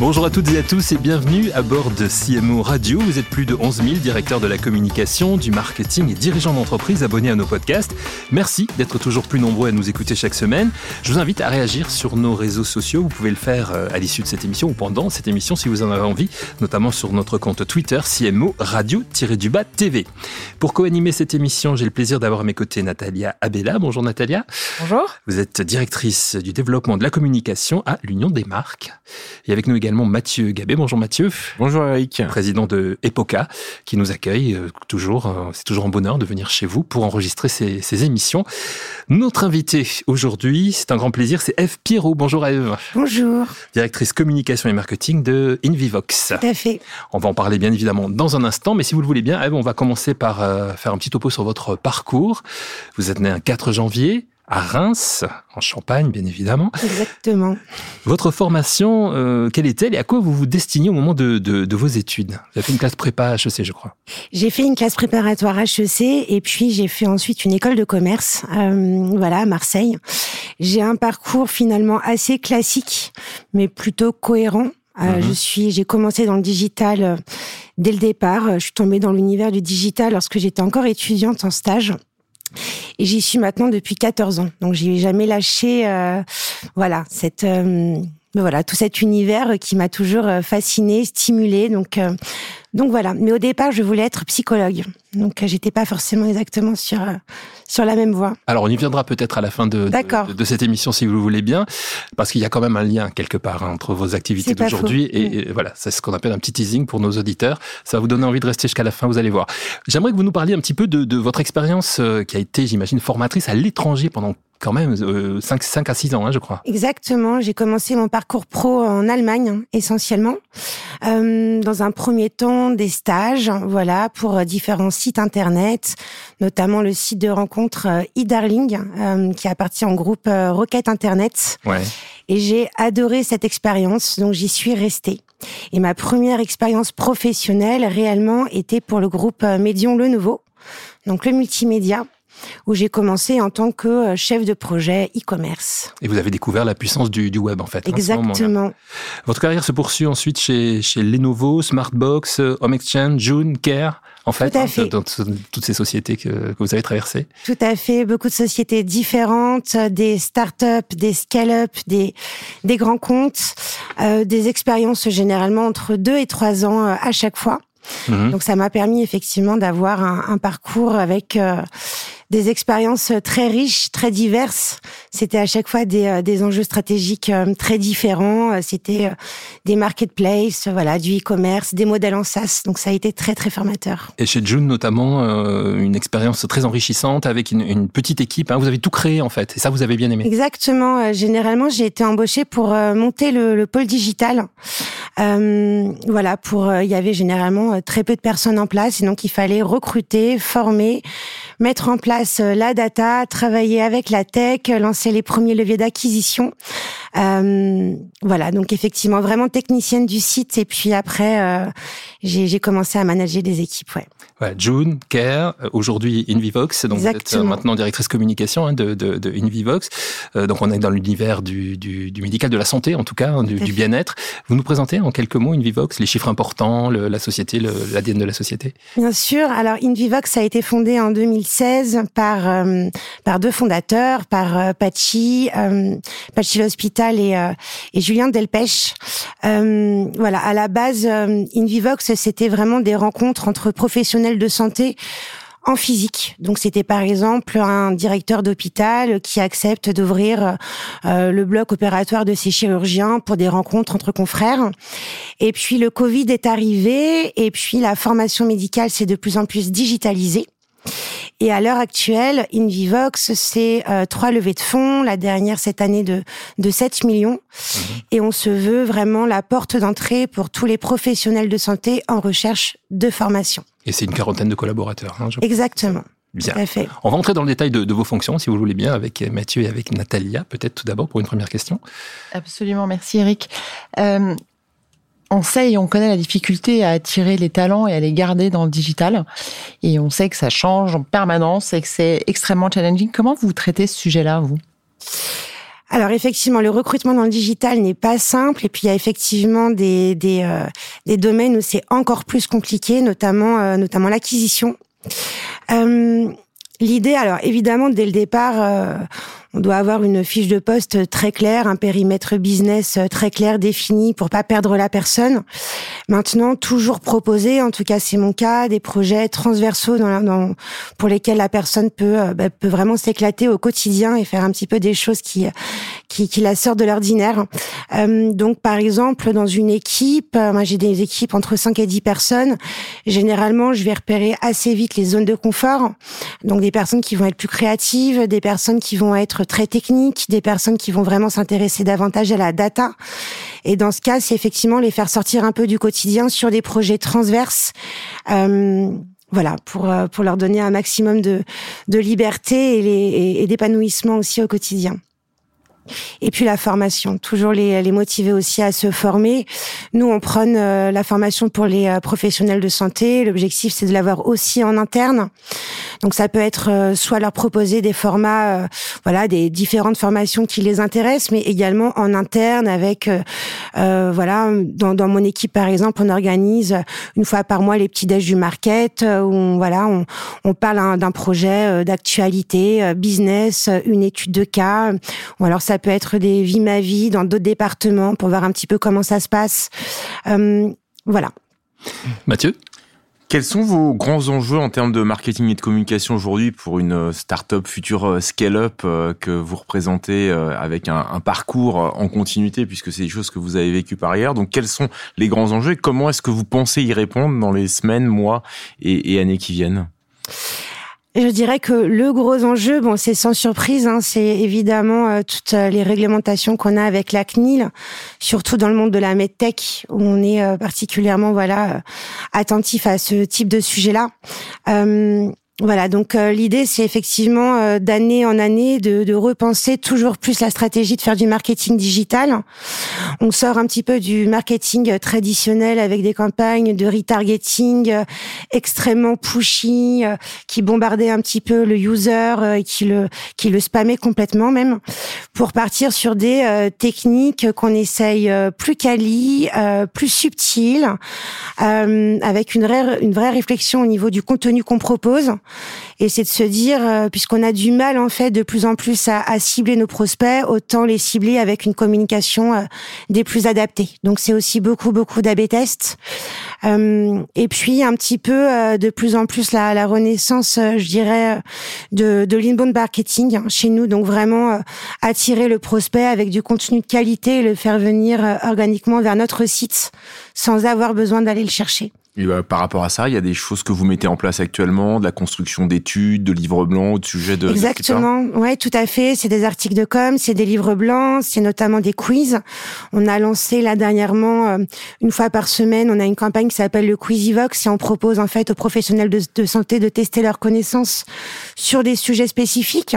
Bonjour à toutes et à tous et bienvenue à bord de CMO Radio. Vous êtes plus de 11 000 directeurs de la communication, du marketing et dirigeants d'entreprise abonnés à nos podcasts. Merci d'être toujours plus nombreux à nous écouter chaque semaine. Je vous invite à réagir sur nos réseaux sociaux. Vous pouvez le faire euh, à l'issue de cette émission ou pendant cette émission si vous en avez envie, notamment sur notre compte Twitter CMO Radio-du-bas TV. Pour co-animer cette émission, j'ai le plaisir d'avoir à mes côtés Natalia Abella. Bonjour Natalia. Bonjour. Vous êtes directrice du développement de la communication à l'Union des marques. Et avec nous également Mathieu Gabé. Bonjour Mathieu. Bonjour Eric. Président de Epoca, qui nous accueille euh, toujours. Euh, c'est toujours un bonheur de venir chez vous pour enregistrer ces, ces émissions. Notre invité aujourd'hui, c'est un grand plaisir, c'est Eve Pierrot. Bonjour Eve. Bonjour. Directrice communication et marketing de Invivox. Tout à fait. On va en parler bien évidemment dans un instant, mais si vous le voulez bien, Eve, on va commencer par euh, faire un petit topo sur votre parcours. Vous êtes né un 4 janvier à Reims, en Champagne, bien évidemment. Exactement. Votre formation, euh, quelle est-elle et à quoi vous vous destinez au moment de, de, de vos études? Vous avez fait une classe prépa HEC, je crois. J'ai fait une classe préparatoire HEC et puis j'ai fait ensuite une école de commerce, euh, voilà, à Marseille. J'ai un parcours finalement assez classique, mais plutôt cohérent. Euh, Je suis, j'ai commencé dans le digital dès le départ. Je suis tombée dans l'univers du digital lorsque j'étais encore étudiante en stage. Et j'y suis maintenant depuis 14 ans. Donc j'ai jamais lâché, euh, voilà, euh, voilà, tout cet univers qui m'a toujours euh, fasciné, stimulé. Donc, donc voilà. Mais au départ, je voulais être psychologue. Donc j'étais pas forcément exactement sur sur la même voie. Alors on y viendra peut-être à la fin de, de, de, cette émission si vous le voulez bien, parce qu'il y a quand même un lien quelque part hein, entre vos activités d'aujourd'hui et, et, voilà, c'est ce qu'on appelle un petit teasing pour nos auditeurs. Ça va vous donner envie de rester jusqu'à la fin, vous allez voir. J'aimerais que vous nous parliez un petit peu de, de votre expérience euh, qui a été, j'imagine, formatrice à l'étranger pendant quand même euh, 5, 5 à 6 ans, hein, je crois. Exactement. J'ai commencé mon parcours pro en Allemagne, hein, essentiellement. Euh, dans un premier temps, des stages, voilà, pour différents sites internet, notamment le site de rencontre euh, e-darling, euh, qui appartient au groupe euh, Rocket Internet. Ouais. Et j'ai adoré cette expérience, donc j'y suis restée. Et ma première expérience professionnelle, réellement, était pour le groupe euh, Médion Le Nouveau, donc le multimédia où j'ai commencé en tant que euh, chef de projet e-commerce. Et vous avez découvert la puissance du, du web, en fait. Exactement. Hein, Votre carrière se poursuit ensuite chez, chez Lenovo, Smartbox, Home Exchange, June, Care, en fait, Tout à fait. Dans, dans, toutes ces sociétés que, que, vous avez traversées. Tout à fait. Beaucoup de sociétés différentes, des start-up, des scale-up, des, des grands comptes, euh, des expériences généralement entre deux et trois ans euh, à chaque fois. Mmh. Donc ça m'a permis effectivement d'avoir un, un, parcours avec euh, des expériences très riches, très diverses. C'était à chaque fois des, euh, des enjeux stratégiques euh, très différents. C'était des marketplaces, voilà, du e-commerce, des modèles en SaaS. Donc ça a été très très formateur. Et chez June notamment, euh, une expérience très enrichissante avec une, une petite équipe. Hein. Vous avez tout créé en fait, et ça vous avez bien aimé. Exactement. Généralement, j'ai été embauchée pour monter le, le pôle digital. Euh, voilà, pour il y avait généralement très peu de personnes en place, et donc il fallait recruter, former, mettre en place la data, travailler avec la tech, lancer les premiers leviers d'acquisition. Euh, voilà, donc effectivement vraiment technicienne du site et puis après euh, j'ai commencé à manager des équipes. Ouais. ouais June, Care, aujourd'hui Invivox, donc Exactement. vous êtes maintenant directrice communication hein, de, de, de, Invivox. Euh, donc on est dans l'univers du, du, du, médical, de la santé en tout cas, hein, du, du bien-être. Vous nous présentez en quelques mots Invivox, les chiffres importants, le, la société, l'ADN de la société? Bien sûr. Alors Invivox a été fondé en 2016 par euh, par deux fondateurs, par euh, Pachi, euh, Et, euh, et Julien Delpech. Euh, voilà, à la base, euh, Invivox, c'était vraiment des rencontres entre professionnels de santé en physique. Donc c'était par exemple un directeur d'hôpital qui accepte d'ouvrir euh, le bloc opératoire de ses chirurgiens pour des rencontres entre confrères. Et puis le Covid est arrivé et puis la formation médicale s'est de plus en plus digitalisée. Et à l'heure actuelle, Invivox, c'est euh, trois levées de fonds, la dernière cette année de, de 7 millions. Mmh. Et on se veut vraiment la porte d'entrée pour tous les professionnels de santé en recherche de formation. Et c'est une quarantaine de collaborateurs. Hein, Exactement. Bien. On va entrer dans le détail de, de, vos fonctions, si vous voulez bien, avec Mathieu et avec Natalia, peut-être tout d'abord pour une première question. Absolument, merci Eric. Euh, on sait et on connaît la difficulté à attirer les talents et à les garder dans le digital. Et on sait que ça change en permanence et que c'est extrêmement challenging. Comment vous traitez ce sujet-là, vous? Alors effectivement, le recrutement dans le digital n'est pas simple et puis il y a effectivement des des, euh, domaines où c'est encore plus compliqué, notamment euh, notamment l'acquisition. Euh, L'idée, alors évidemment, dès le départ, on doit avoir une fiche de poste très claire, un périmètre business très clair défini pour pas perdre la personne. Maintenant, toujours proposer, en tout cas c'est mon cas, des projets transversaux dans, dans pour lesquels la personne peut euh, bah, peut vraiment s'éclater au quotidien et faire un petit peu des choses qui qui, qui la sortent de l'ordinaire. Euh, donc par exemple, dans une équipe, euh, moi j'ai des équipes entre 5 et 10 personnes. Généralement, je vais repérer assez vite les zones de confort. Donc des personnes qui vont être plus créatives, des personnes qui vont être très techniques, des personnes qui vont vraiment s'intéresser davantage à la data. Et dans ce cas, c'est effectivement les faire sortir un peu du quotidien sur des projets transverses. Euh, voilà, pour euh, pour leur donner un maximum de de liberté et, et d'épanouissement aussi au quotidien. Et puis la formation, toujours les, les motiver aussi à se former. Nous, on prône euh, la formation pour les euh, professionnels de santé. L'objectif, c'est de l'avoir aussi en interne. Donc ça peut être euh, soit leur proposer des formats, voilà, des différentes formations qui les intéressent, mais également en interne avec, voilà, dans, dans, mon équipe par exemple, on organise une fois par mois les petits déj du market où on, voilà, on, on parle d'un projet d'actualité, business, une étude de cas. Ou alors ça ça peut être des vies ma vie dans d'autres départements pour voir un petit peu comment ça se passe. Euh, voilà. Mathieu? Quels sont vos grands enjeux en termes de marketing et de communication aujourd'hui pour une euh, start-up future euh, scale-up que vous représentez avec un, parcours en continuité puisque c'est des choses que vous avez vécues par ailleurs. Donc quels sont les grands enjeux et comment est-ce que vous pensez y répondre dans les semaines, mois et années qui viennent? Je dirais que le gros enjeu, bon, c'est sans surprise, hein, c'est évidemment euh, toutes euh, les réglementations qu'on a avec la CNIL, surtout dans le monde de la medtech où on est euh, particulièrement voilà attentif à ce type de sujet-là. Voilà, donc euh, l'idée c'est effectivement euh, d'année en année de, de, repenser toujours plus la stratégie de faire du marketing digital. On sort un petit peu du marketing traditionnel avec des campagnes de retargeting euh, extrêmement pushy qui bombardaient un petit peu le user et qui le qui le spammait complètement même pour partir sur des techniques qu'on essaye plus quali, plus subtiles avec une vraie une vraie réflexion au niveau du contenu qu'on propose et c'est de se dire, euh, puisqu'on a du mal en fait de plus en plus à, à, cibler nos prospects, autant les cibler avec une communication euh, des plus adaptées. Donc c'est aussi beaucoup beaucoup d'AB tests. Euh, et puis un petit peu de plus en plus la, la renaissance, je dirais, de, de l'inbound marketing hein, chez nous. Donc vraiment attirer le prospect avec du contenu de qualité et le faire venir organiquement vers notre site sans avoir besoin d'aller le chercher. Et bah, par rapport à ça, il y a des choses que vous mettez en place actuellement, de la construction d'études, de livres blancs au sujet de exactement. Ouais, tout à fait. C'est des articles de com, c'est des livres blancs, c'est notamment des quiz. On a lancé là dernièrement euh, une fois par semaine, on a une campagne qui s'appelle le Quizivox et on propose en fait aux professionnels de, de santé de tester leurs connaissances sur des sujets spécifiques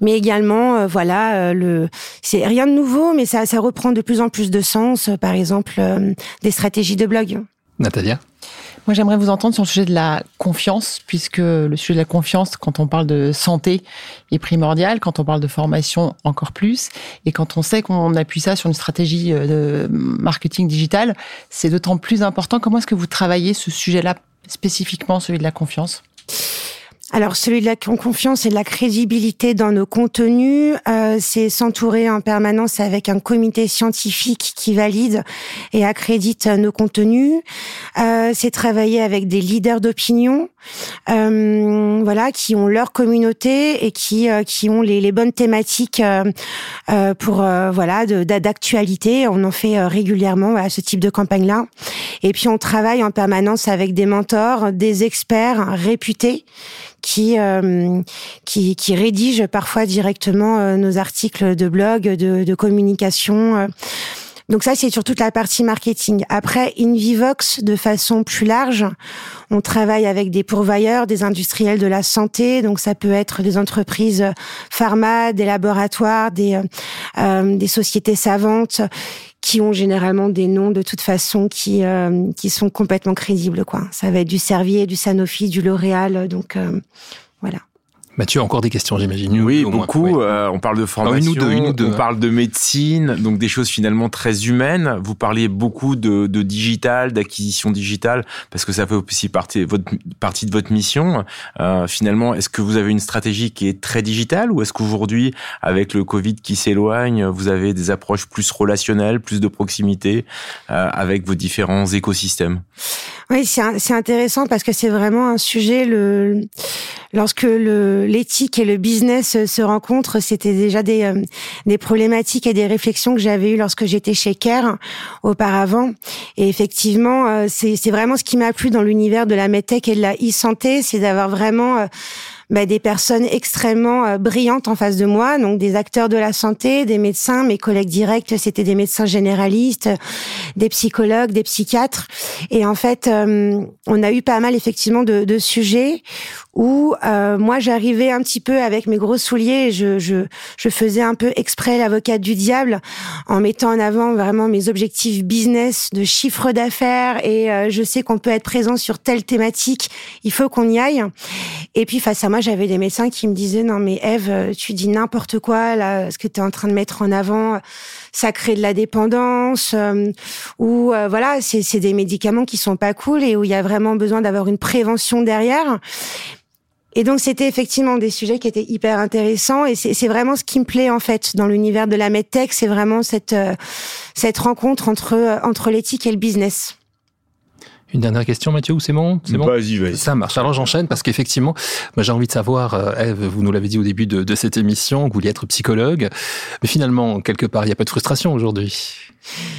mais également euh, voilà le c'est rien de nouveau mais ça ça reprend de plus en plus de sens par exemple des stratégies de blog Natalia moi, j'aimerais vous entendre sur le sujet de la confiance, puisque le sujet de la confiance, quand on parle de santé, est primordial, quand on parle de formation, encore plus, et quand on sait qu'on appuie ça sur une stratégie euh, de marketing digital, c'est d'autant plus important. Comment est-ce que vous travaillez ce sujet-là, spécifiquement celui de la confiance? Alors celui de la confiance et de la crédibilité dans nos contenus, euh, c'est s'entourer en permanence avec un comité scientifique qui valide et accrédite nos contenus. Euh, c'est travailler avec des leaders d'opinion, euh, voilà, qui ont leur communauté et qui qui ont les, les bonnes thématiques pour voilà d'actualité. On en fait régulièrement à ce type de campagne là. Et puis on travaille en permanence avec des mentors, des experts réputés qui euh, qui, qui rédige parfois directement euh, nos articles de blog, de, de communication. Euh. Donc ça, c'est sur toute la partie marketing. Après, Invivox, de façon plus large, on travaille avec des pourvoyeurs, des industriels de la santé. Donc ça peut être des entreprises pharma, des laboratoires, des, euh, des sociétés savantes qui ont généralement des noms de toute façon qui qui sont complètement crédibles quoi. Ça va être du Servier, du Sanofi, du L'Oréal, donc voilà. Mathieu, encore des questions, j'imagine. Oui, beaucoup. Euh, on parle de formation, on parle de médecine, donc des choses finalement très humaines. Vous parliez beaucoup de, de digital, d'acquisition digitale, parce que ça fait aussi partie, votre, partie de votre mission. Euh, finalement, est-ce que vous avez une stratégie qui est très digitale ou est-ce qu'aujourd'hui, avec le Covid qui s'éloigne, vous avez des approches plus relationnelles, plus de proximité euh, avec vos différents écosystèmes? Oui, c'est intéressant parce que c'est vraiment un sujet, le, lorsque l'éthique et le business se rencontrent, c'était déjà des, euh, des problématiques et des réflexions que j'avais eues lorsque j'étais chez Care auparavant. Et effectivement, euh, c'est vraiment ce qui m'a plu dans l'univers de la medtech et de la e-santé, c'est d'avoir vraiment euh, bah, des personnes extrêmement euh, brillantes en face de moi, donc des acteurs de la santé, des médecins, mes collègues directs, c'était des médecins généralistes, des psychologues, des psychiatres. Et en fait, euh, on a eu pas mal effectivement de, de sujets où euh, moi j'arrivais un petit peu avec mes gros souliers, je, je, je faisais un peu exprès l'avocate du diable en mettant en avant vraiment mes objectifs business de chiffre d'affaires et je sais qu'on peut être présent sur telle thématique, il faut qu'on y aille. Et puis face à moi, j'avais des médecins qui me disaient non mais Eve, tu dis n'importe quoi là, ce que tu es en train de mettre en avant, ça crée de la dépendance euh, ou euh, voilà, c'est des médicaments qui sont pas cool et où il y a vraiment besoin d'avoir une prévention derrière. Et donc c'était effectivement des sujets qui étaient hyper intéressants et c'est vraiment ce qui me plaît en fait dans l'univers de la medtech, c'est vraiment cette euh, cette rencontre entre entre l'éthique et le business. Une dernière question, Mathieu, ou c'est bon? C'est bon? Vas-y, vas-y. Ça marche. Alors j'enchaîne parce qu'effectivement, j'ai envie de savoir, euh, Eve, vous nous l'avez dit au début de, de, cette émission, que vous vouliez être psychologue, mais finalement, quelque part, il n'y a pas de frustration aujourd'hui.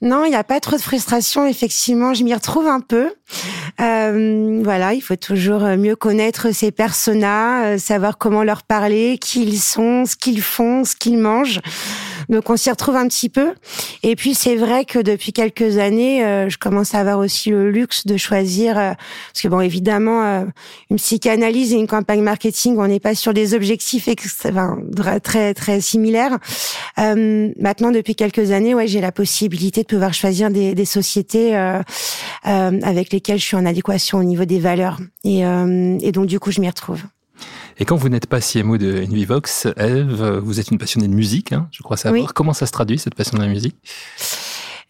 Non, il n'y a pas trop de frustration. Effectivement, je m'y retrouve un peu. Euh, voilà, il faut toujours mieux connaître ces personas, euh, savoir comment leur parler, qui ils sont, ce qu'ils font, ce qu'ils mangent. Donc on s'y retrouve un petit peu. Et puis c'est vrai que depuis quelques années, euh, je commence à avoir aussi le luxe de choisir, euh, parce que bon évidemment, euh, une psychanalyse et une campagne marketing, on n'est pas sur des objectifs enfin, très très similaires. maintenant depuis quelques années, ouais, j'ai la possibilité de pouvoir choisir des, des sociétés avec lesquelles je suis en adéquation au niveau des valeurs. Et, et donc du coup, je m'y retrouve. Et quand vous n'êtes pas CMO de Invivox, Eve, vous êtes une passionnée de musique, hein, je crois savoir. Comment ça se traduit, cette passion de la musique?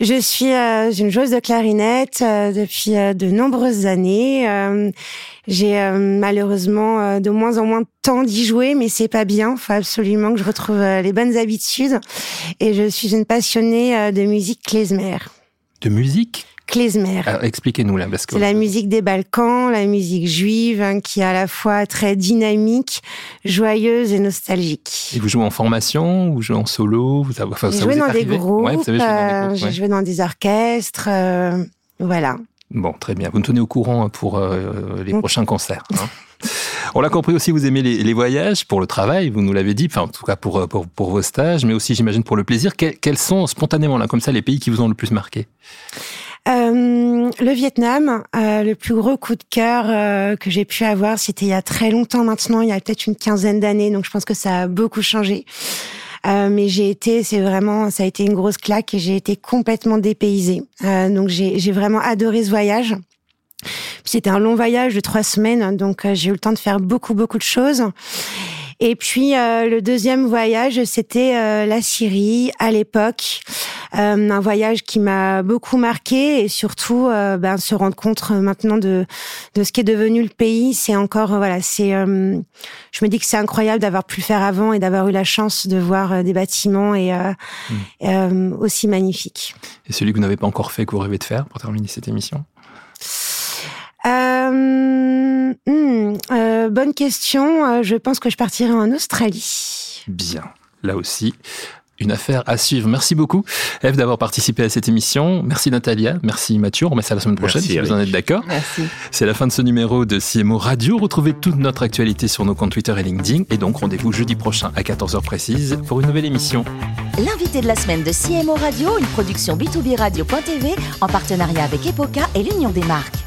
Je suis euh, une joueuse de clarinette euh, depuis euh, de nombreuses années. J'ai malheureusement de moins en moins de temps d'y jouer, mais c'est pas bien. Il faut absolument que je retrouve les bonnes habitudes. Et je suis une passionnée de musique klezmer. De musique? Klezmer. Expliquez-nous là, parce que c'est la musique des Balkans, la musique juive, hein, qui est à la fois très dynamique, joyeuse et nostalgique. Et vous jouez en formation, ou vous jouez en solo, vous avez, enfin, joué, dans des groupes, euh, j'ai joué dans des orchestres, euh, voilà. Bon, très bien. Vous nous tenez au courant pour euh, les prochains concerts. Hein. On l'a compris aussi, vous aimez les, voyages pour le travail, vous nous l'avez dit, enfin en tout cas pour, pour, pour vos stages, mais aussi j'imagine pour le plaisir. quels sont spontanément là comme ça les pays qui vous ont le plus marqué? Euh, le Vietnam, euh, le plus gros coup de cœur euh, que j'ai pu avoir, c'était il y a très longtemps maintenant, il y a peut-être une quinzaine d'années, donc je pense que ça a beaucoup changé. mais j'ai été, c'est vraiment, ça a été une grosse claque et j'ai été complètement dépaysée. donc j'ai vraiment adoré ce voyage. C'était un long voyage de trois semaines, donc j'ai eu le temps de faire beaucoup beaucoup de choses. Et puis le deuxième voyage, c'était la Syrie à l'époque. Euh, un voyage qui m'a beaucoup marqué et surtout ben, se rendre compte maintenant de de ce qui est devenu le pays. C'est encore voilà, c'est je me dis que c'est incroyable d'avoir pu le faire avant et d'avoir eu la chance de voir des bâtiments et mmh. aussi magnifiques. Et celui que vous n'avez pas encore fait, que vous rêvez de faire pour terminer cette émission? Euh, hmm, euh, bonne question. Euh, je pense que je partirai en Australie. Bien. Là aussi, une affaire à suivre. Merci beaucoup, Eve, d'avoir participé à cette émission. Merci Natalia, merci Mathieu. On remet ça la semaine prochaine si vous en êtes d'accord. Merci. C'est la fin de ce numéro de CMO Radio. Retrouvez toute notre actualité sur nos comptes Twitter et LinkedIn. Et donc rendez-vous jeudi prochain à 14h précise pour une nouvelle émission. L'invité de la semaine de CMO Radio, une production B2B Radio.tv en partenariat avec Epoca et l'Union des marques.